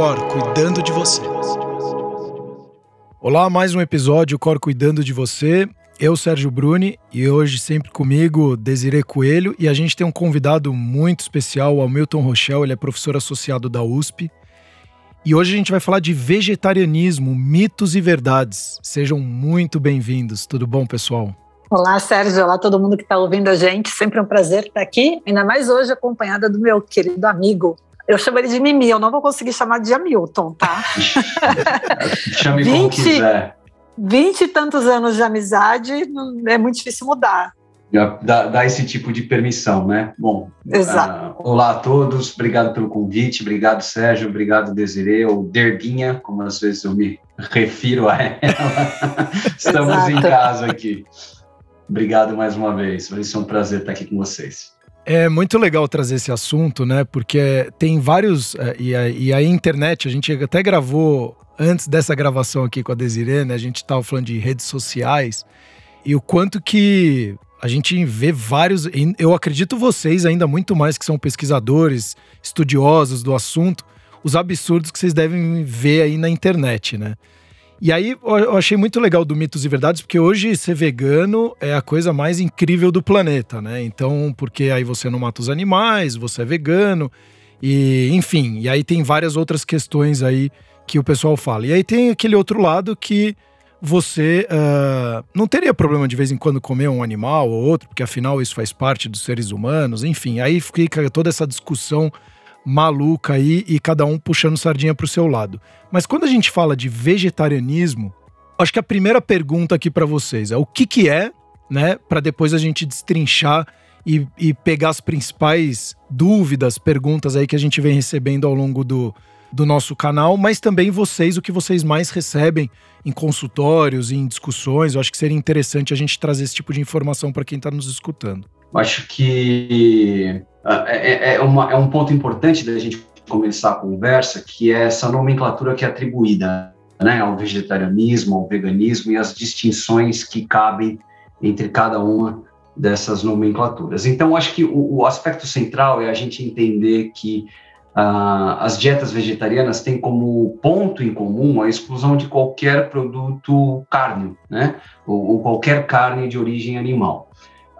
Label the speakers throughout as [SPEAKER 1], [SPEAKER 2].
[SPEAKER 1] Cor cuidando de você. Olá, mais um episódio Cor cuidando de você. Eu, Sérgio Bruni, e hoje sempre comigo, Desiree Coelho, e a gente tem um convidado muito especial, o Hamilton Rochelle, ele é professor associado da USP. E hoje a gente vai falar de vegetarianismo, mitos e verdades. Sejam muito bem-vindos. Tudo bom, pessoal?
[SPEAKER 2] Olá, Sérgio. Olá, todo mundo que está ouvindo a gente. Sempre um prazer estar aqui, ainda mais hoje acompanhada do meu querido amigo. Eu chamo ele de Mimi, eu não vou conseguir chamar de Hamilton, tá?
[SPEAKER 3] Chame 20, como quiser.
[SPEAKER 2] Vinte e tantos anos de amizade, é muito difícil mudar.
[SPEAKER 3] Dá, dá, esse tipo de permissão, né? Bom, uh, olá a todos, obrigado pelo convite, obrigado Sérgio, obrigado Desiree, ou Derbinha, como às vezes eu me refiro a ela. Estamos Exato. em casa aqui. Obrigado mais uma vez, vai ser um prazer estar aqui com vocês.
[SPEAKER 1] É muito legal trazer esse assunto, né? Porque tem vários. É, e a, e a internet, a gente até gravou antes dessa gravação aqui com a Desiree, né? A gente estava falando de redes sociais e o quanto que a gente vê vários. Eu acredito vocês ainda muito mais que são pesquisadores, estudiosos do assunto, os absurdos que vocês devem ver aí na internet, né? E aí eu achei muito legal do Mitos e Verdades, porque hoje ser vegano é a coisa mais incrível do planeta, né? Então, porque aí você não mata os animais, você é vegano, e enfim, e aí tem várias outras questões aí que o pessoal fala. E aí tem aquele outro lado que você uh, não teria problema de vez em quando comer um animal ou outro, porque afinal isso faz parte dos seres humanos, enfim, aí fica toda essa discussão maluca aí e cada um puxando sardinha para o seu lado. Mas quando a gente fala de vegetarianismo, acho que a primeira pergunta aqui para vocês é o que que é, né, para depois a gente destrinchar e, e, pegar as principais dúvidas, perguntas aí que a gente vem recebendo ao longo do, do nosso canal, mas também vocês, o que vocês mais recebem em consultórios, em discussões. Eu acho que seria interessante a gente trazer esse tipo de informação para quem está nos escutando.
[SPEAKER 3] Acho que ah, é, é, é, uma, é um ponto importante da gente começar a conversa, que é essa nomenclatura que é atribuída né, ao vegetarianismo, ao veganismo e as distinções que cabem entre cada uma dessas nomenclaturas. Então, acho que o, o aspecto central é a gente entender que uh, as dietas vegetarianas têm como ponto em comum a exclusão de qualquer produto carne, né, ou, ou qualquer carne de origem animal.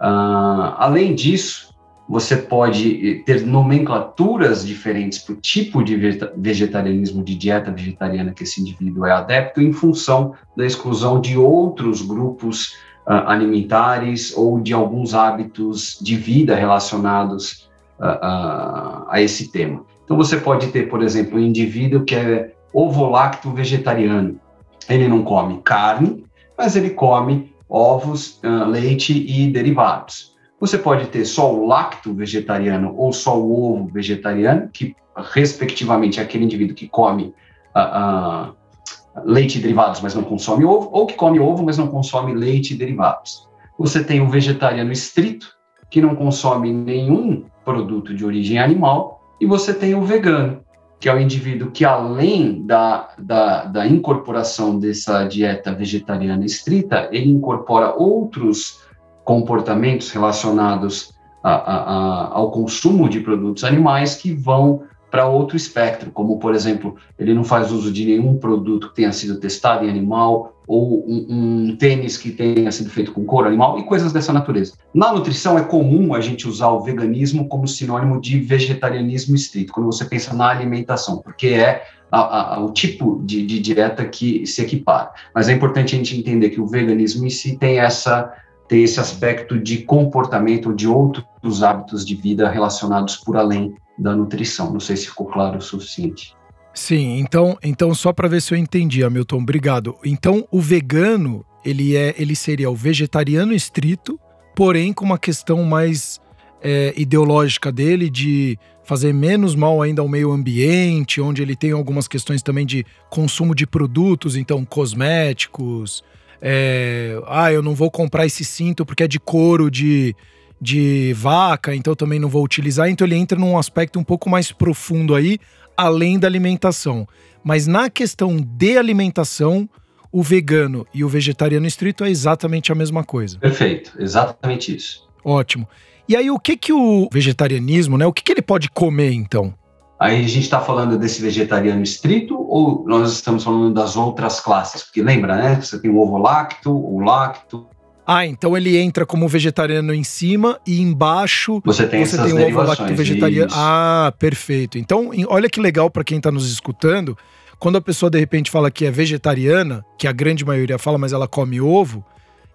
[SPEAKER 3] Uh, além disso, você pode ter nomenclaturas diferentes para o tipo de vegetarianismo, de dieta vegetariana que esse indivíduo é adepto, em função da exclusão de outros grupos uh, alimentares ou de alguns hábitos de vida relacionados uh, a esse tema. Então, você pode ter, por exemplo, um indivíduo que é ovo-lacto vegetariano. Ele não come carne, mas ele come ovos, leite e derivados. Você pode ter só o lacto vegetariano ou só o ovo vegetariano, que respectivamente é aquele indivíduo que come uh, uh, leite e derivados, mas não consome ovo, ou que come ovo, mas não consome leite e derivados. Você tem o vegetariano estrito, que não consome nenhum produto de origem animal, e você tem o vegano, que é o indivíduo que, além da, da, da incorporação dessa dieta vegetariana estrita, ele incorpora outros comportamentos relacionados a, a, a, ao consumo de produtos animais que vão para outro espectro, como, por exemplo, ele não faz uso de nenhum produto que tenha sido testado em animal, ou um, um, tênis que tenha sido feito com couro animal, e coisas dessa natureza. Na nutrição, é comum a gente usar o veganismo como sinônimo de vegetarianismo estrito, quando você pensa na alimentação, porque é a, a, o tipo de, de dieta que se equipara. Mas é importante a gente entender que o veganismo em si tem essa ter esse aspecto de comportamento de outros hábitos de vida relacionados por além da nutrição. Não sei se ficou claro o suficiente.
[SPEAKER 1] Sim, então, então só para ver se eu entendi, Hamilton, obrigado. Então, o vegano, ele é, ele seria o vegetariano estrito, porém com uma questão mais é, ideológica dele de fazer menos mal ainda ao meio ambiente, onde ele tem algumas questões também de consumo de produtos, então cosméticos, é, ah, eu não vou comprar esse cinto porque é de couro de, de vaca, então também não vou utilizar. Então ele entra num aspecto um pouco mais profundo aí, além da alimentação. Mas na questão de alimentação, o vegano e o vegetariano estrito é exatamente a mesma coisa.
[SPEAKER 3] Perfeito, exatamente isso.
[SPEAKER 1] Ótimo. E aí, o que que o vegetarianismo, né? O que, que ele pode comer, então?
[SPEAKER 3] Aí a gente está falando desse vegetariano estrito ou nós estamos falando das outras classes? Porque lembra, né? Você tem o ovo lacto, o lacto.
[SPEAKER 1] Ah, então ele entra como vegetariano em cima e embaixo
[SPEAKER 3] você tem, você tem o ovo lacto
[SPEAKER 1] vegetariano. Isso. Ah, perfeito. Então, olha que legal para quem está nos escutando. Quando a pessoa de repente fala que é vegetariana, que a grande maioria fala, mas ela come ovo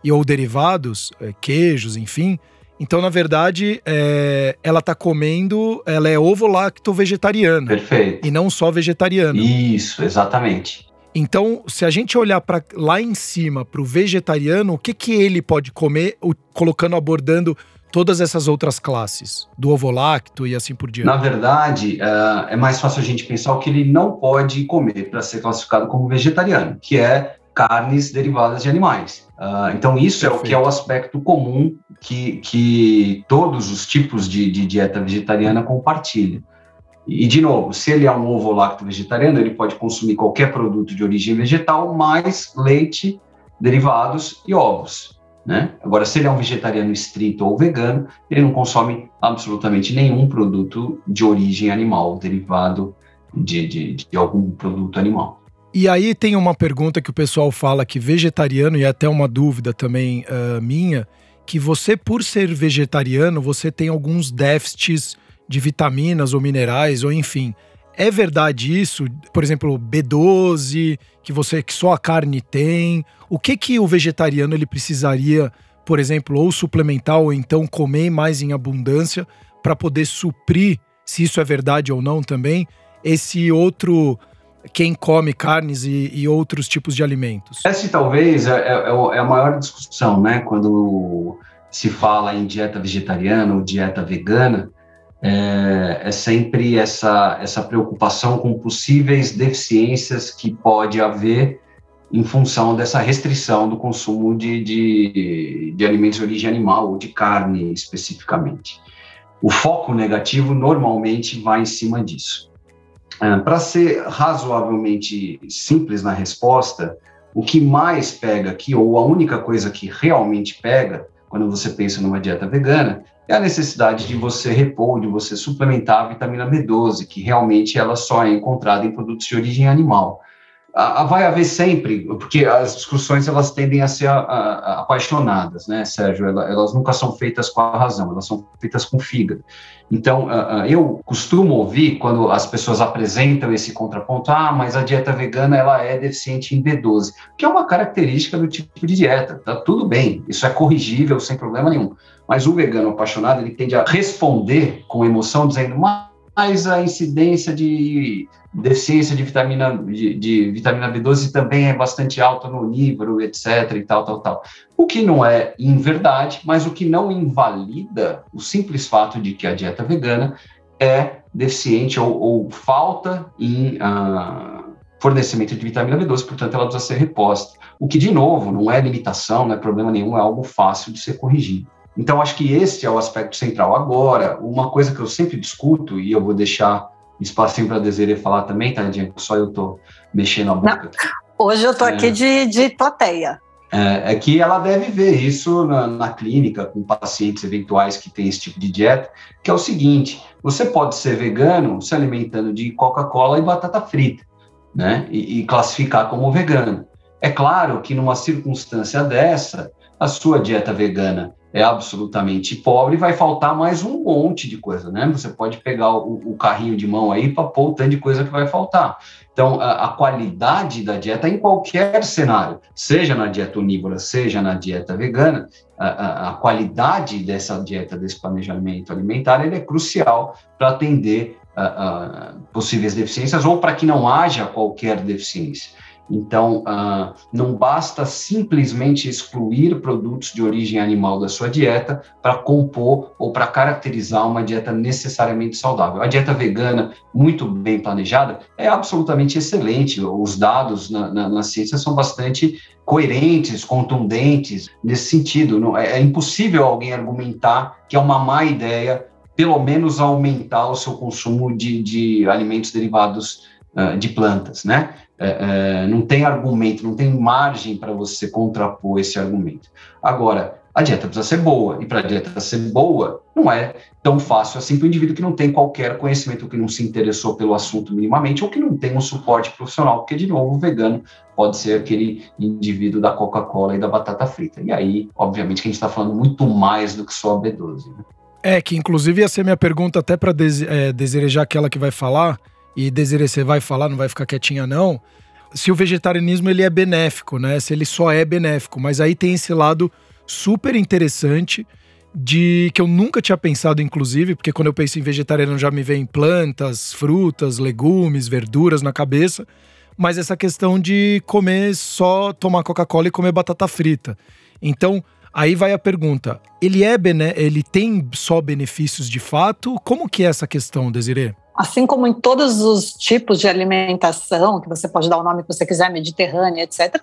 [SPEAKER 1] e ou derivados, é, queijos, enfim, então, na verdade, é, ela está comendo, ela é ovo-lacto-vegetariana.
[SPEAKER 3] Perfeito.
[SPEAKER 1] E não só vegetariana.
[SPEAKER 3] Isso, exatamente.
[SPEAKER 1] Então, se a gente olhar para lá em cima para o vegetariano, o que, que ele pode comer, colocando, abordando todas essas outras classes, do ovo-lacto e assim por diante?
[SPEAKER 3] Na verdade, uh, é mais fácil a gente pensar o que ele não pode comer para ser classificado como vegetariano, que é carnes derivadas de animais. Uh, então, isso Perfeito. é o que é o aspecto comum que, que todos os tipos de, de dieta vegetariana compartilham. E, de novo, se ele é um ovo lacto vegetariano, ele pode consumir qualquer produto de origem vegetal, mais leite, derivados e ovos. Né? Agora, se ele é um vegetariano estrito ou vegano, ele não consome absolutamente nenhum produto de origem animal, derivado de, de, de algum produto animal.
[SPEAKER 1] E aí tem uma pergunta que o pessoal fala que vegetariano, e é até uma dúvida também uh, minha, que você, por ser vegetariano, você tem alguns déficits de vitaminas ou minerais, ou enfim. É verdade isso? Por exemplo, B12, que você que só a carne tem. O que que o vegetariano ele precisaria, por exemplo, ou suplementar ou então comer mais em abundância para poder suprir, se isso é verdade ou não também, esse outro quem come carnes e, e, outros tipos de alimentos?
[SPEAKER 3] Essa talvez é, é, é, a maior discussão, né? Quando se fala em dieta vegetariana ou dieta vegana, é, é, sempre essa, essa preocupação com possíveis deficiências que pode haver em função dessa restrição do consumo de, de, de alimentos de origem animal ou de carne especificamente. O foco negativo normalmente vai em cima disso. É, Para ser razoavelmente simples na resposta, o que mais pega aqui, ou a única coisa que realmente pega, quando você pensa numa dieta vegana, é a necessidade de você repor, de você suplementar a vitamina B12, que realmente ela só é encontrada em produtos de origem animal a, a vai haver sempre, porque as discussões elas tendem a ser a, a, apaixonadas, né, Sérgio? Elas, elas, nunca são feitas com a razão, elas são feitas com fígado. Então, eu costumo ouvir quando as pessoas apresentam esse contraponto, ah, mas a dieta vegana ela é deficiente em B12, que é uma característica do tipo de dieta. Tá tudo bem, isso é corrigível sem problema nenhum. Mas o vegano apaixonado ele tende a responder com emoção dizendo, mas a incidência de deficiência de vitamina, de, de, vitamina B12 também é bastante alta no livro, etc. e tal, tal, tal. O que não é em verdade, mas o que não invalida o simples fato de que a dieta vegana é deficiente ou, ou falta em uh, fornecimento de vitamina B12, portanto ela precisa ser reposta. O que, de novo, não é limitação, não é problema nenhum, é algo fácil de ser corrigido. Então, acho que esse é o aspecto central. Agora, uma coisa que eu sempre discuto, e eu vou deixar espacinho para Desiree falar também, tadinha, só eu tô mexendo a boca.
[SPEAKER 2] Não, hoje eu tô é, aqui de, de plateia.
[SPEAKER 3] É, é, que ela deve ver isso na, na, clínica com pacientes eventuais que têm esse tipo de dieta, que é o seguinte: você pode ser vegano se alimentando de Coca-Cola e batata frita, né? E, e classificar como vegano. É claro que numa circunstância dessa, a sua dieta vegana é absolutamente pobre, vai faltar mais um monte de coisa, né? Você pode pegar o, o carrinho de mão aí para pôr o tanto de coisa que vai faltar. Então, a, a, qualidade da dieta em qualquer cenário, seja na dieta onívora, seja na dieta vegana, a, a, qualidade dessa dieta, desse planejamento alimentar, ele é crucial para atender possíveis deficiências ou para que não haja qualquer deficiência. Então, uh, não basta simplesmente excluir produtos de origem animal da sua dieta para compor ou para caracterizar uma dieta necessariamente saudável. A dieta vegana, muito bem planejada, é absolutamente excelente. Os dados na, na, na ciência são bastante coerentes, contundentes nesse sentido. Não, é, é impossível alguém argumentar que é uma má ideia, pelo menos aumentar o seu consumo de, de alimentos derivados uh, de plantas, né? é, é, não tem argumento, não tem margem para você contrapor esse argumento. Agora, a dieta precisa ser boa. E para a dieta ser boa, não é tão fácil assim para o indivíduo que não tem qualquer conhecimento, que não se interessou pelo assunto minimamente, ou que não tem um suporte profissional, porque, de novo, o vegano pode ser aquele indivíduo da Coca-Cola e da batata frita. E aí, obviamente, que a gente está falando muito mais do que só a B12. Né?
[SPEAKER 1] É, que inclusive ia ser minha pergunta até para dese é, desejar aquela que vai falar, e desejar você vai falar, não vai ficar quietinha não, se o vegetarianismo ele é benéfico, né? Se ele só é benéfico, mas aí tem esse lado super interessante de que eu nunca tinha pensado, inclusive, porque quando eu penso em vegetariano já me vem plantas, frutas, legumes, verduras na cabeça, mas essa questão de comer só tomar Coca-Cola e comer batata frita. Então, aí vai a pergunta: ele é bené ele tem só benefícios de fato? Como que é essa questão, Desiree?
[SPEAKER 2] Assim como em todos os tipos de alimentação, que você pode dar o nome que você quiser, mediterrânea, etc.,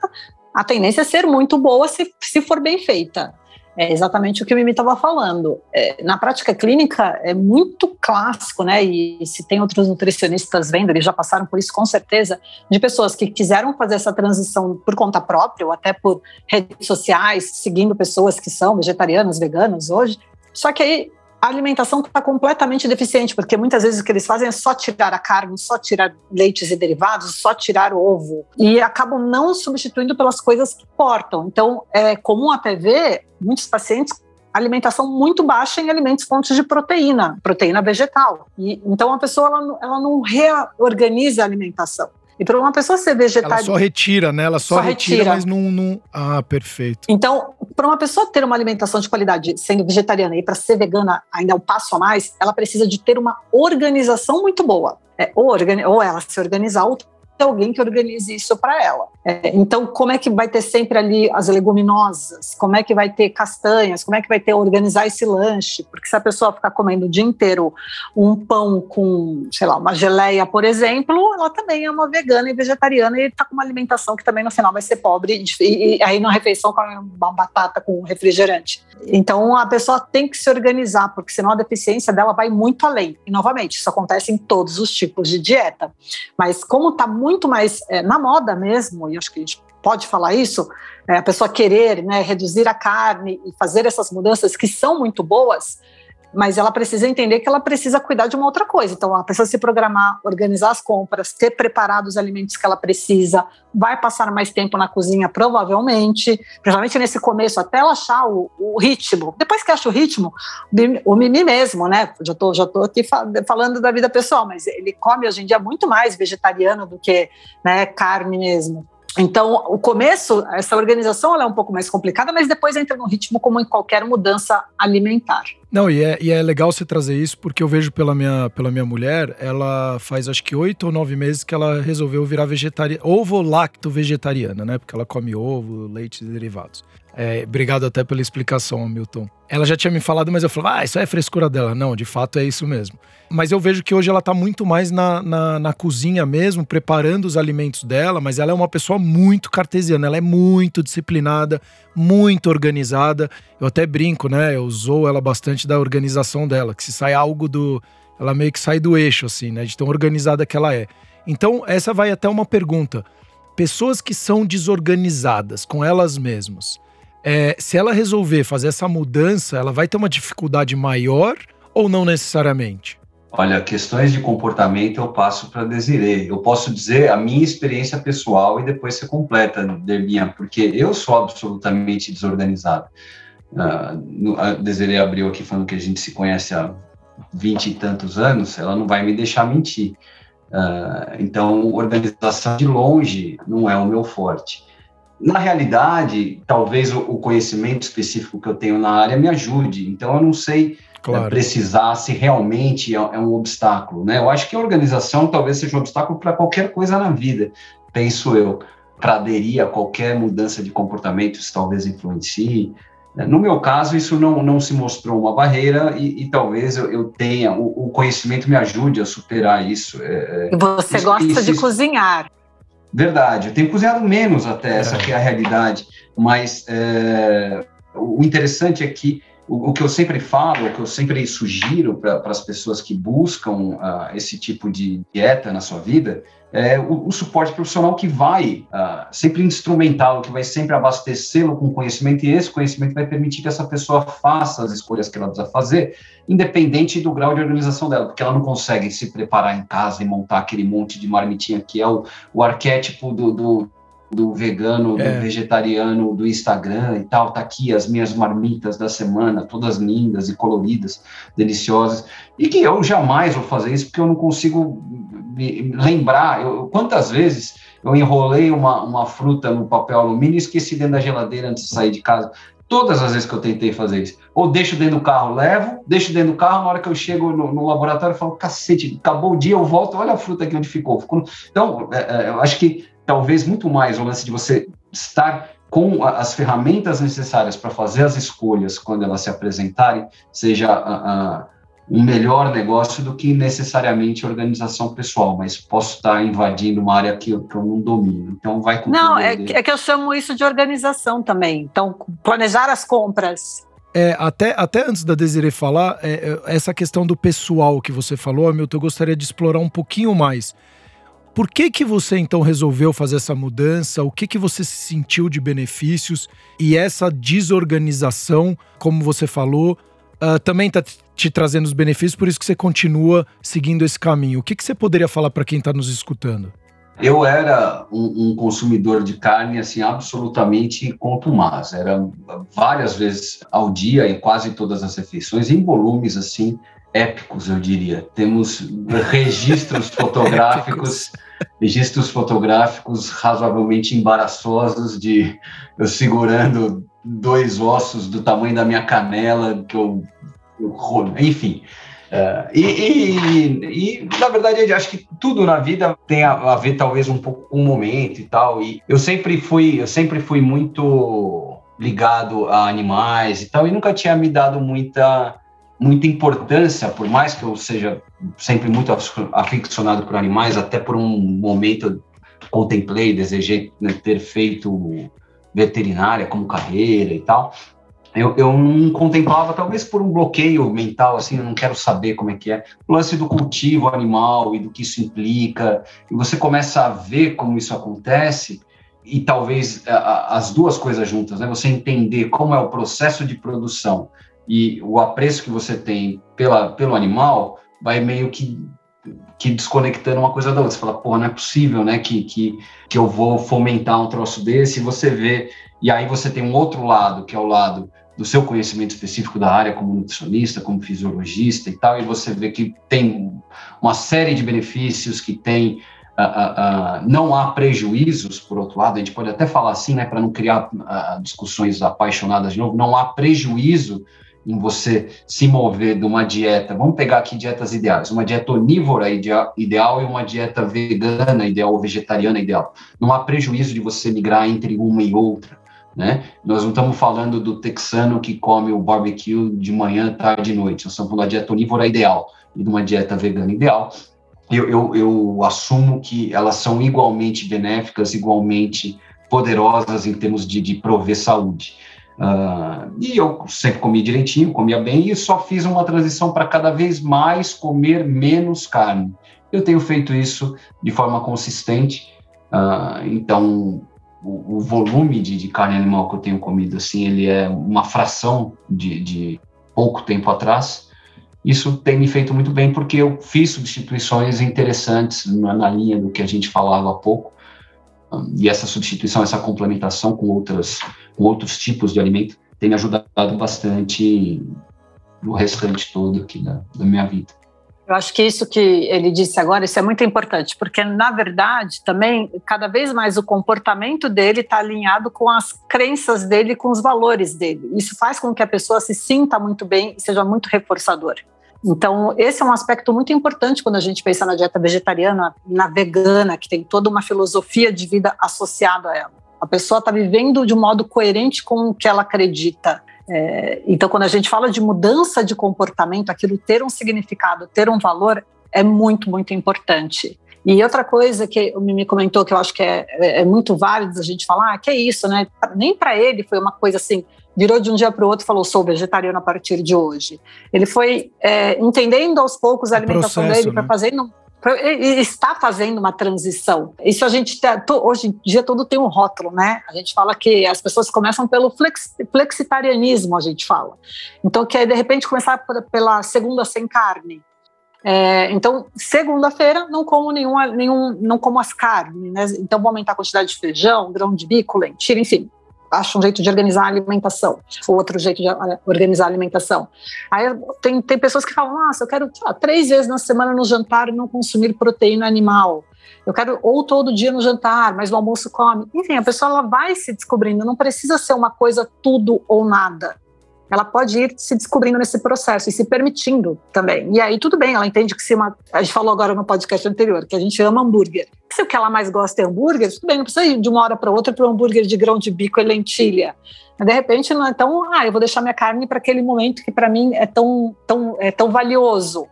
[SPEAKER 2] a tendência é ser muito boa se, se for bem feita. É exatamente o que o Mimi estava falando. É, na prática clínica é muito clássico, né? E se tem outros nutricionistas vendo, eles já passaram por isso com certeza, de pessoas que quiseram fazer essa transição por conta própria, ou até por redes sociais, seguindo pessoas que são vegetarianas, veganas hoje. Só que aí a alimentação está completamente deficiente, porque muitas vezes o que eles fazem é só tirar a carne, só tirar leites e derivados, só tirar o ovo, e acabam não substituindo pelas coisas que importam. Então, é comum até ver muitos pacientes alimentação muito baixa em alimentos fontes de proteína, proteína vegetal. E, então a pessoa ela, ela não reorganiza a alimentação. E para uma pessoa ser vegetariana.
[SPEAKER 1] Ela só retira, né? Ela só, só retira, retira, mas não, não. Ah, perfeito.
[SPEAKER 2] Então, para uma pessoa ter uma alimentação de qualidade sendo vegetariana e para ser vegana ainda é um passo a mais, ela precisa de ter uma organização muito boa. É, ou, organi ou ela se organizar, ou ter alguém que organize isso para ela. É, então, como é que vai ter sempre ali as leguminosas? Como é que vai ter castanhas? Como é que vai ter organizar esse lanche? Porque se a pessoa ficar comendo o dia inteiro um pão com, sei lá, uma geleia, por exemplo, ela também é uma vegana e vegetariana e está com uma alimentação que também no final vai ser pobre e, e aí na refeição come uma batata com refrigerante. Então, a pessoa tem que se organizar, porque senão a deficiência dela vai muito além. E novamente, isso acontece em todos os tipos de dieta. Mas como está muito mais é, na moda mesmo e acho que a gente pode falar isso, é, a pessoa querer né, reduzir a carne e fazer essas mudanças que são muito boas, mas ela precisa entender que ela precisa cuidar de uma outra coisa. Então, a pessoa se programar, organizar as compras, ter preparado os alimentos que ela precisa, vai passar mais tempo na cozinha, provavelmente, principalmente nesse começo, até ela achar o, o ritmo. Depois que acha o ritmo, o Mimi mesmo, né? Já tô, já tô aqui falando da vida pessoal, mas ele come hoje em dia muito mais vegetariano do que né, carne mesmo. Então, o começo, essa organização é um pouco mais complicada, mas depois entra no ritmo como em qualquer mudança alimentar.
[SPEAKER 1] Não, e é, e é legal você trazer isso, porque eu vejo pela minha, pela minha mulher, ela faz acho que oito ou nove meses que ela resolveu virar vegetariana, ovo-lacto vegetariana, né? Porque ela come ovo, leite e derivados. É, obrigado até pela explicação, Milton. Ela já tinha me falado, mas eu falava, ah, isso é frescura dela. Não, de fato é isso mesmo. Mas eu vejo que hoje ela está muito mais na, na, na, cozinha mesmo, preparando os alimentos dela, mas ela é uma pessoa muito cartesiana, ela é muito disciplinada, muito organizada. Eu até brinco, né? Eu usou ela bastante da organização dela, que se sai algo do. Ela meio que sai do eixo, assim, né? De tão organizada que ela é. Então, essa vai até uma pergunta. Pessoas que são desorganizadas com elas mesmas é, se ela resolver fazer essa mudança, ela vai ter uma dificuldade maior ou não necessariamente?
[SPEAKER 3] Olha, questões de comportamento eu passo para Desiree. Eu posso dizer a minha experiência pessoal e depois você completa, Derbinha, porque eu sou absolutamente desorganizado. Uh, a Desiree abriu aqui falando que a gente se conhece há vinte e tantos anos, ela não vai me deixar mentir. Uh, então, organização de longe não é o meu forte. Na realidade, talvez o, conhecimento específico que eu tenho na área me ajude. Então, eu não sei né, claro. precisar se realmente é, é, um obstáculo. Né? Eu acho que a organização talvez seja um obstáculo para qualquer coisa na vida, penso eu. Para aderir a qualquer mudança de comportamento, isso talvez influencie. No meu caso, isso não, não se mostrou uma barreira e, e talvez eu, eu tenha, o, o, conhecimento me ajude a superar isso.
[SPEAKER 2] É, é você isso, gosta isso, de cozinhar.
[SPEAKER 3] Verdade, eu tenho cozinhado menos até, essa que é a realidade. Mas é, o interessante é que o, o, que eu sempre falo, o que eu sempre sugiro para as pessoas que buscam uh, esse tipo de dieta na sua vida é o, o suporte profissional que vai uh, sempre instrumentá-lo, que vai sempre abastecê-lo com conhecimento, e esse conhecimento vai permitir que essa pessoa faça as escolhas que ela precisa fazer, independente do grau de organização dela, porque ela não consegue se preparar em casa e montar aquele monte de marmitinha que é o, o arquétipo do, do do vegano, é. do vegetariano, do Instagram e tal, tá aqui as minhas marmitas da semana, todas lindas e coloridas, deliciosas, e que eu jamais vou fazer isso porque eu não consigo me lembrar, eu, quantas vezes eu enrolei uma, uma fruta no papel alumínio e esqueci dentro da geladeira antes de sair de casa, todas as vezes que eu tentei fazer isso. Ou deixo dentro do carro, levo, deixo dentro do carro, na hora que eu chego no, no laboratório, eu falo, cacete, acabou o dia, eu volto, olha a fruta aqui onde ficou. Então, é, é, eu acho que talvez muito mais o lance de você estar com as ferramentas necessárias para fazer as escolhas quando elas se apresentarem, seja uh, um melhor negócio do que necessariamente organização pessoal, mas posso estar invadindo uma área que eu, que eu não domino. Então, vai com
[SPEAKER 2] Não, é, é, que eu chamo isso de organização também. Então, planejar as compras.
[SPEAKER 1] É, até, até antes da Desiree falar, é, é essa questão do pessoal que você falou, Hamilton, eu gostaria de explorar um pouquinho mais. Por que que você então resolveu fazer essa mudança? O que que você se sentiu de benefícios e essa desorganização, como você falou, uh, também está te trazendo os benefícios, por isso que você continua seguindo esse caminho. O que que você poderia falar para quem está nos escutando?
[SPEAKER 3] Eu era um, um, consumidor de carne assim absolutamente contumaz. Era várias vezes ao dia em quase todas as refeições, em volumes assim épicos, eu diria. Temos registros fotográficos, registros fotográficos razoavelmente embaraçosos de eu segurando dois ossos do tamanho da minha canela, que eu, enfim. Uh, e, e, e, na verdade, acho que tudo na vida tem a, a, ver talvez um pouco com o momento e tal. E eu sempre fui, eu sempre fui muito ligado a animais e tal, e nunca tinha me dado muita muita importância, por mais que eu seja sempre muito aficionado por animais, até por um momento contemplei, desejei né, ter feito veterinária como carreira e tal. Eu, eu não contemplava, talvez por um bloqueio mental, assim, eu não quero saber como é que é. O lance do cultivo animal e do que isso implica, e você começa a ver como isso acontece, e talvez a, as duas coisas juntas, né? Você entender como é o processo de produção e o apreço que você tem pela, pelo animal vai meio que, que desconectando uma coisa da outra. Você fala, pô, não é possível, né, que, que, que eu vou fomentar um troço desse, e você vê, e aí você tem um outro lado, que é o lado do seu conhecimento específico da área como nutricionista, como fisiologista e tal, e você vê que tem uma série de benefícios, que tem Uh, uh, uh, não há prejuízos, por outro lado, a gente pode até falar assim, né, para não criar discussões apaixonadas de novo, não há prejuízo em você se mover de uma dieta, vamos pegar aqui dietas ideais, uma dieta onívora ideal, e uma dieta vegana ideal ou vegetariana ideal. Não há prejuízo de você migrar entre uma e outra, né? Nós não estamos falando do texano que come o barbecue de manhã, tarde e noite, nós estamos falando da dieta onívora ideal e de uma dieta vegana ideal. Eu, eu, eu assumo que elas são igualmente benéficas, igualmente poderosas em termos de, de prover saúde. Uh, e eu sempre comi direitinho, comia bem, e só fiz uma transição para cada vez mais comer menos carne. Eu tenho feito isso de forma consistente, uh, então o, o volume de, de, carne animal que eu tenho comido, assim, ele é uma fração de, de pouco tempo atrás. Isso tem me feito muito bem porque eu fiz substituições interessantes na, na linha do que a gente falava há pouco, e essa substituição, essa complementação com outras com outros tipos de alimento tem me ajudado bastante no restante todo aqui da, da minha vida.
[SPEAKER 2] Eu acho que isso que ele disse agora, isso é muito importante, porque na verdade também cada vez mais o comportamento dele está alinhado com as crenças dele, com os valores dele. Isso faz com que a pessoa se sinta muito bem e seja muito reforçador. Então, esse é um aspecto muito importante quando a gente pensa na dieta vegetariana, na vegana, que tem toda uma filosofia de vida associada a ela. A pessoa está vivendo de um modo coerente com o que ela acredita. É, então, quando a gente fala de mudança de comportamento, aquilo ter um significado, ter um valor, é muito, muito importante. E outra coisa que o Mimi comentou que eu acho que é, é, é muito válido a gente falar, ah, que é isso, né? Nem para ele foi uma coisa assim virou de um dia para o outro e falou: sou vegetariano a partir de hoje. Ele foi é, entendendo aos poucos a alimentação processo, dele, né? fazendo está fazendo uma transição. Isso a gente hoje em dia todo tem um rótulo, né? A gente fala que as pessoas começam pelo flex, flexitarianismo, a gente fala. Então que de repente começar pela segunda sem carne. É, então, segunda-feira não como nenhum, nenhum, não como as carnes, né? Então vou aumentar a quantidade de feijão, grão de bico, lentilha, enfim, acha um jeito de organizar a alimentação, ou outro jeito de organizar a alimentação. Aí tem, tem pessoas que falam, nossa, eu quero lá, três vezes na semana no jantar não consumir proteína animal. Eu quero ou todo dia no jantar, mas no almoço come. Enfim, a pessoa ela vai se descobrindo, não precisa ser uma coisa tudo ou nada ela pode ir se descobrindo nesse processo e se permitindo também. E aí tudo bem, ela entende que se uma. A gente falou agora no podcast anterior que a gente ama hambúrguer. Se o que ela mais gosta é hambúrguer, tudo bem, não precisa ir de uma hora para outra para um hambúrguer de grão de bico e lentilha. De repente, não é tão. Ah, eu vou deixar minha carne para aquele momento que para mim é tão, tão, é tão valioso.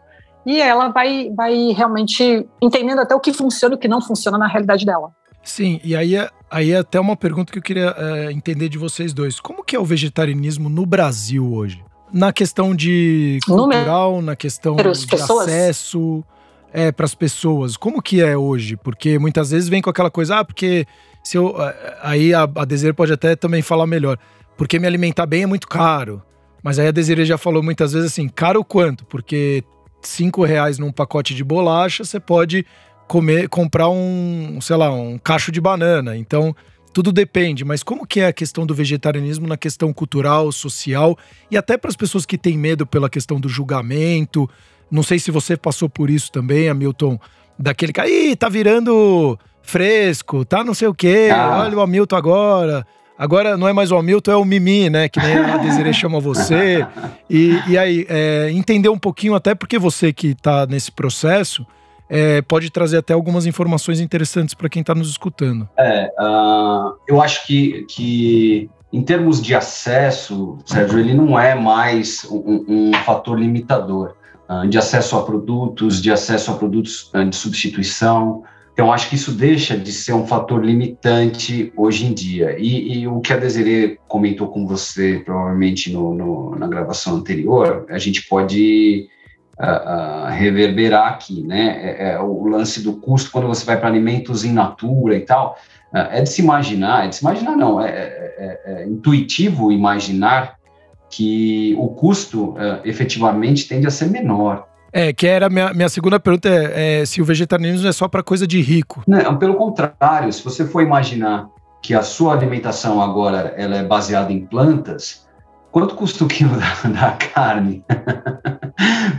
[SPEAKER 2] E ela vai, vai realmente entendendo até o que funciona e o que não funciona na realidade dela.
[SPEAKER 1] Sim, e aí, é, aí é até uma pergunta que eu queria é, entender de vocês dois. Como que é o vegetarianismo no Brasil hoje? Na questão de cultural, na questão de pessoas. acesso é, para as pessoas. Como que é hoje? Porque muitas vezes vem com aquela coisa, ah, porque se eu. Aí a, a pode até também falar melhor. Porque me alimentar bem é muito caro. Mas aí a Desiree já falou muitas vezes assim, caro quanto? Porque cinco reais num pacote de bolacha, você pode comer, comprar um, sei lá, um cacho de banana. Então, tudo depende, mas como que é a questão do vegetarianismo na questão cultural, social e até para as pessoas que têm medo pela questão do julgamento? Não sei se você passou por isso também, Hamilton, daquele cara, ih, tá virando fresco, tá não sei o quê, ah. olha o Hamilton agora. Agora não é mais o Hamilton, é o Mimi, né? Que nem a Desiree chama você. E, e aí, é, entender um pouquinho, até porque você que tá nesse processo, é, pode trazer até algumas informações interessantes para quem está nos escutando.
[SPEAKER 3] É, uh, eu acho que, que em termos de acesso, Sérgio, ele não é mais um, um fator limitador uh, de acesso a produtos, de acesso a produtos uh, de substituição. Então, acho que isso deixa de ser um fator limitante hoje em dia. E, e o que a Desiree comentou com você, provavelmente no, no, na gravação anterior, a gente pode uh, reverberar aqui, né? É, é, o lance do custo quando você vai para alimentos in natura e tal, uh, é de se imaginar, é de se imaginar não, é, é, é, é intuitivo imaginar que o custo efetivamente tende a ser menor.
[SPEAKER 1] É, que era a minha, minha segunda pergunta é, é se o vegetarianismo é só para coisa de rico.
[SPEAKER 3] Não, pelo contrário, se você for imaginar que a sua alimentação agora ela é baseada em plantas, quanto custa o quilo da, da carne?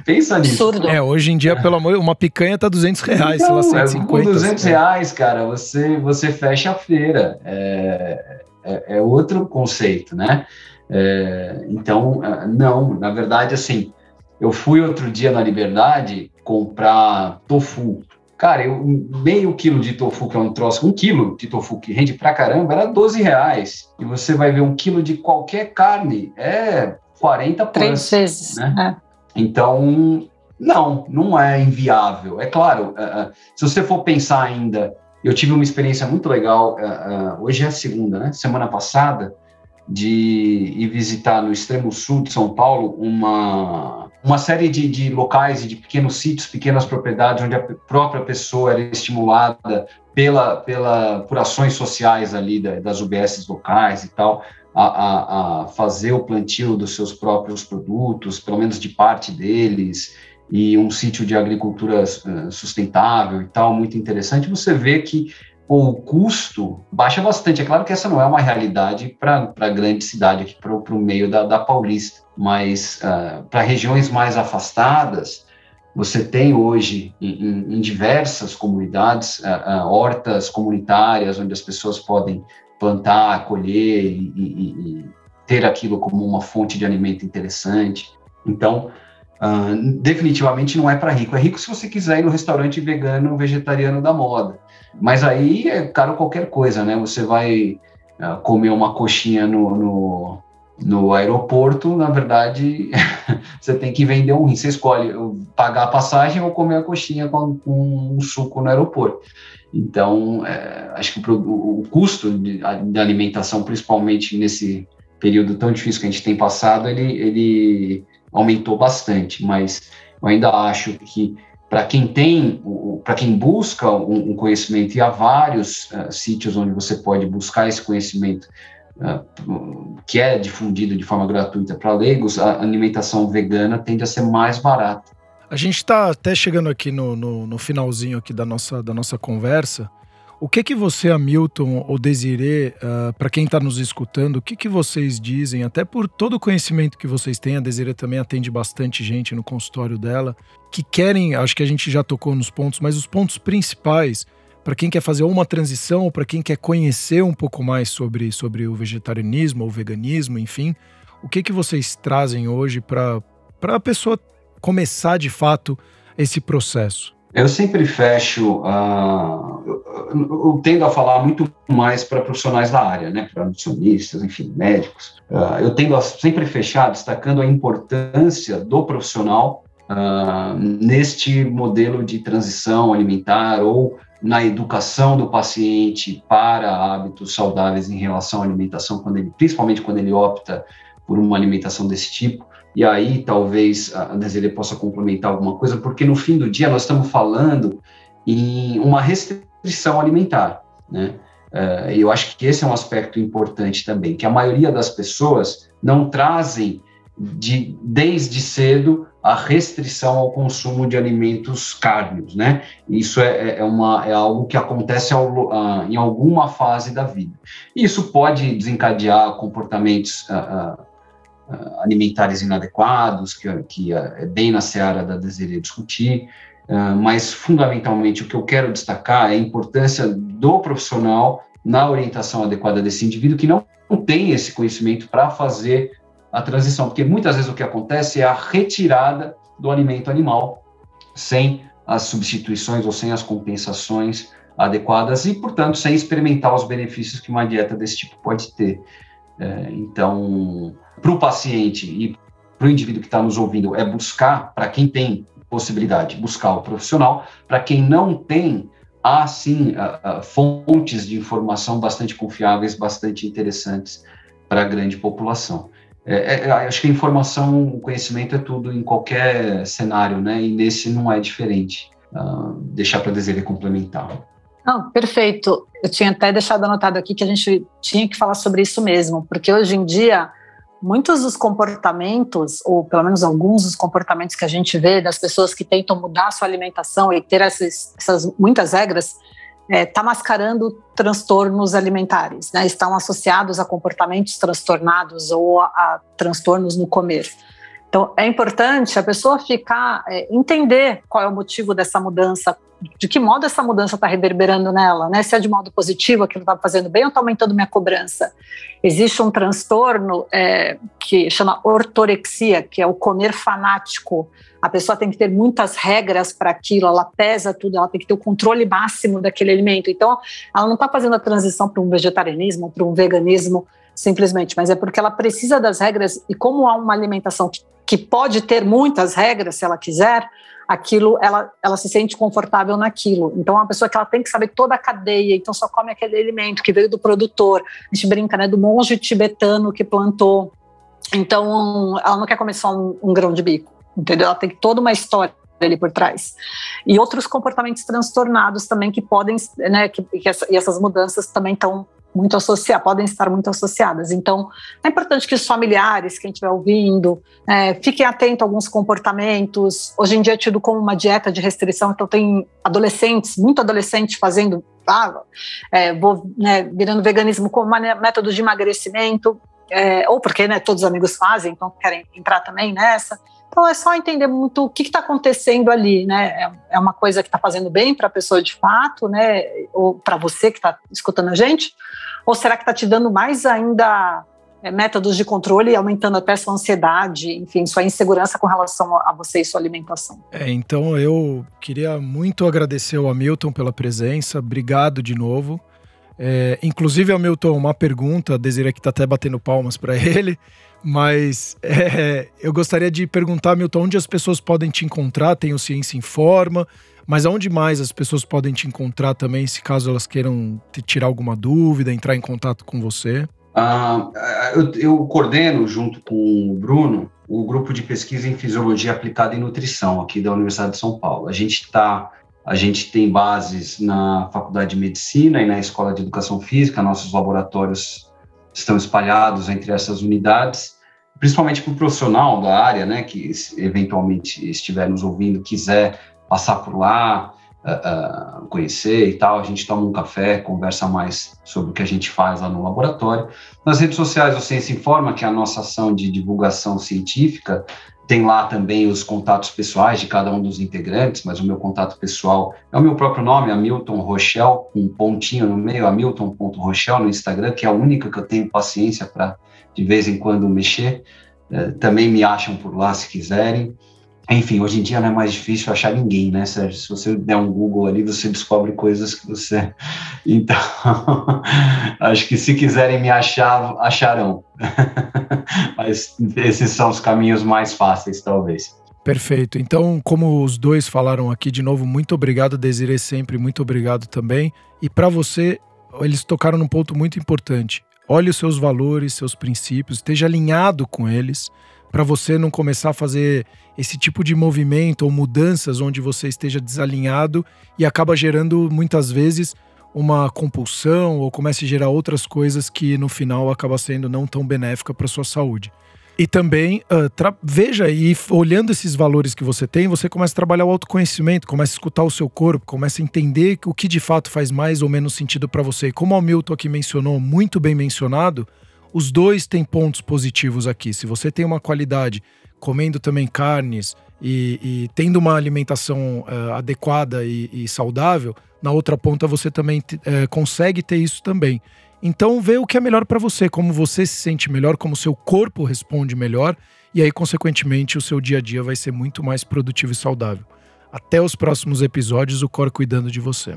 [SPEAKER 3] Pensa nisso.
[SPEAKER 1] Absurdo. É, hoje em dia, pelo amor, uma picanha tá 200 reais, então, sei lá, 150.
[SPEAKER 3] Com 200 reais, cara, você, você fecha a feira. É, é, é outro conceito, né? É, então, é, não, na verdade, assim, eu fui outro dia na Liberdade comprar tofu. Cara, eu, meio quilo de tofu, que é um troço, um quilo de tofu que rende pra caramba, era 12 reais. E você vai ver um quilo de qualquer carne, é 40
[SPEAKER 2] Três vezes, né?
[SPEAKER 3] É. Então, não, não é inviável. É claro, uh, uh, se você for pensar ainda, eu tive uma experiência muito legal, uh, hoje é a segunda, né? Semana passada, de ir visitar no extremo sul de São Paulo uma, uma série de, de locais e de pequenos sítios, pequenas propriedades, onde a própria pessoa era estimulada pela, pela, por ações sociais ali da, das UBSs locais e tal, a, a, a, fazer o plantio dos seus próprios produtos, pelo menos de parte deles, e um sítio de agricultura eh, sustentável e tal, muito interessante, você vê que pô, o custo baixa bastante. É claro que essa não é uma realidade para a grande cidade, aqui para o meio da, da, Paulista, mas uh, ah, para regiões mais afastadas, você tem hoje em, em diversas comunidades uh, uh, hortas comunitárias onde as pessoas podem plantar, colher e, e, e, ter aquilo como uma fonte de alimento interessante. Então, uh, definitivamente não é para rico. É rico se você quiser ir no restaurante vegano, vegetariano da moda. Mas aí é caro qualquer coisa, né? Você vai uh, comer uma coxinha no, no, no aeroporto, na verdade, você tem que vender um rim. Você escolhe pagar a passagem ou comer a coxinha com, com um suco no aeroporto. Então, é, acho que o, o, custo de, de, alimentação, principalmente nesse período tão difícil que a gente tem passado, ele, ele aumentou bastante, mas eu ainda acho que para quem tem, para quem busca um, conhecimento, e há vários uh, sítios onde você pode buscar esse conhecimento que é difundido de forma gratuita para leigos, a alimentação vegana tende a ser mais barata.
[SPEAKER 1] A gente está até chegando aqui no, no, no, finalzinho aqui da nossa, da nossa conversa. O que que você, Hamilton ou Desiree, uh, para quem está nos escutando, o que que vocês dizem, até por todo o conhecimento que vocês têm, a Desiree também atende bastante gente no consultório dela, que querem, acho que a gente já tocou nos pontos, mas os pontos principais para quem quer fazer uma transição para quem quer conhecer um pouco mais sobre, sobre o vegetarianismo ou veganismo, enfim, o que que vocês trazem hoje para a pessoa começar de fato esse processo?
[SPEAKER 3] Eu sempre fecho, uh, eu, eu, tendo a falar muito mais para profissionais da área, né, para nutricionistas, enfim, médicos. Uh, eu tendo a sempre fechar destacando a importância do profissional uh, neste modelo de transição alimentar ou na educação do paciente para hábitos saudáveis em relação à alimentação, quando ele, principalmente quando ele opta por uma alimentação desse tipo. E aí talvez a Desiree possa complementar alguma coisa, porque no fim do dia nós estamos falando em uma restrição alimentar, né? Uh, eu acho que esse é um aspecto importante também, que a maioria das pessoas não trazem de, desde cedo a restrição ao consumo de alimentos cárneos, né? Isso é, é, é uma, é algo que acontece ao, uh, em alguma fase da vida. Isso pode desencadear comportamentos uh, uh, alimentares inadequados, que, que é bem na seara da deseja discutir, mas fundamentalmente o que eu quero destacar é a importância do profissional na orientação adequada desse indivíduo que não tem esse conhecimento para fazer a transição, porque muitas vezes o que acontece é a retirada do alimento animal sem as substituições ou sem as compensações adequadas e, portanto, sem experimentar os benefícios que uma dieta desse tipo pode ter. É, então, para o paciente e para o indivíduo que está nos ouvindo, é buscar, para quem tem possibilidade, buscar o profissional. Para quem não tem, há sim fontes de informação bastante confiáveis, bastante interessantes para a grande população. É, é, é, acho que a informação, o conhecimento é tudo em qualquer cenário, né? E nesse não é diferente. Uh, deixar para desejar complementar.
[SPEAKER 2] Não, perfeito. Eu tinha até deixado anotado aqui que a gente tinha que falar sobre isso mesmo, porque hoje em dia muitos dos comportamentos, ou pelo menos alguns dos comportamentos que a gente vê das pessoas que tentam mudar a sua alimentação e ter essas, essas muitas regras, está é, tá mascarando transtornos alimentares, né? estão associados a comportamentos transtornados ou a, a, transtornos no comer. Então, é importante a pessoa ficar, é, entender qual é o motivo dessa mudança, de que modo essa mudança está reverberando nela, né? Se é de modo positivo, aquilo está fazendo bem ou está aumentando minha cobrança. Existe um transtorno é, que chama ortorexia, que é o comer fanático. A pessoa tem que ter muitas regras para aquilo, ela pesa tudo, ela tem que ter o controle máximo daquele alimento. Então, ela não está fazendo a transição para um vegetarianismo, para um veganismo, simplesmente, mas é porque ela precisa das regras e como há uma alimentação que, que pode ter muitas regras, se ela quiser, aquilo, ela, ela se sente confortável naquilo. Então, é uma pessoa que ela tem que saber toda a cadeia, então só come aquele alimento que veio do produtor. A gente brinca, né, do monge tibetano que plantou. Então, ela não quer comer só um, um grão de bico, entendeu? Ela tem toda uma história ali por trás. E outros comportamentos transtornados também que podem, né, que, que essa, e essas mudanças também estão muito associadas, podem estar muito associadas. Então, é importante que os familiares, quem estiver ouvindo, é, fiquem atentos a alguns comportamentos. Hoje em dia é tido como uma dieta de restrição, então tem adolescentes, muito adolescente fazendo, ah, é, vou né, virando veganismo como método de emagrecimento, é, ou porque né, todos os amigos fazem, então querem entrar também nessa. Então é só entender muito o que está acontecendo ali, né? É, é uma coisa que está fazendo bem para a pessoa de fato, né? Ou para você que está escutando a gente? Ou será que está te dando mais ainda é, métodos de controle aumentando até sua ansiedade, enfim, sua insegurança com relação a você e sua alimentação?
[SPEAKER 1] É, então eu queria muito agradecer ao Hamilton pela presença, obrigado de novo. É, inclusive, Hamilton, uma pergunta, a Desiree que está até batendo palmas para ele. Mas é, eu gostaria de perguntar, Milton, onde as pessoas podem te encontrar? Tem o Ciência Informa, mas aonde mais as pessoas podem te encontrar também, se caso elas queiram te tirar alguma dúvida, entrar em contato com você?
[SPEAKER 3] Uh, eu, eu, coordeno, junto com o Bruno, o grupo de pesquisa em fisiologia aplicada em nutrição aqui da Universidade de São Paulo. A gente está a gente tem bases na Faculdade de Medicina e na Escola de Educação Física, nossos laboratórios estão espalhados entre essas unidades, principalmente para o profissional da área, né, que eventualmente estiver nos ouvindo, quiser passar por lá, uh, uh, conhecer e tal, a gente toma um café, conversa mais sobre o que a gente faz lá no laboratório. Nas redes sociais, o Ciência Informa, que é a nossa ação de divulgação científica, tem lá também os contatos pessoais de cada um dos integrantes, mas o meu contato pessoal é o meu próprio nome, Hamilton Rochelle, com um pontinho no meio, hamilton.rochelle no Instagram, que é a única que eu tenho paciência para de vez em quando mexer. É, também me acham por lá se quiserem. Enfim, hoje em dia não é mais difícil achar ninguém, né, Sérgio? Se você der um Google ali, você descobre coisas que você. Então, acho que se quiserem me achar, acharão. Mas esses são os caminhos mais fáceis, talvez.
[SPEAKER 1] Perfeito. Então, como os dois falaram aqui, de novo, muito obrigado, Desiree, sempre, muito obrigado também. E para você, eles tocaram num ponto muito importante. Olhe os seus valores, seus princípios, esteja alinhado com eles para você não começar a fazer esse tipo de movimento ou mudanças onde você esteja desalinhado e acaba gerando muitas vezes uma compulsão ou comece a gerar outras coisas que no final acaba sendo não tão benéfica para sua saúde. E também uh, veja e olhando esses valores que você tem, você começa a trabalhar o autoconhecimento, começa a escutar o seu corpo, começa a entender o que de fato faz mais ou menos sentido para você. E como o Milton aqui mencionou, muito bem mencionado, os dois têm pontos positivos aqui. Se você tem uma qualidade comendo também carnes e, e tendo uma alimentação uh, adequada e, e, saudável, na outra ponta você também uh, consegue ter isso também. Então vê o que é melhor para você, como você se sente melhor, como seu corpo responde melhor, e aí, consequentemente, o seu dia a dia vai ser muito mais produtivo e saudável. Até os próximos episódios, o Cor cuidando de você.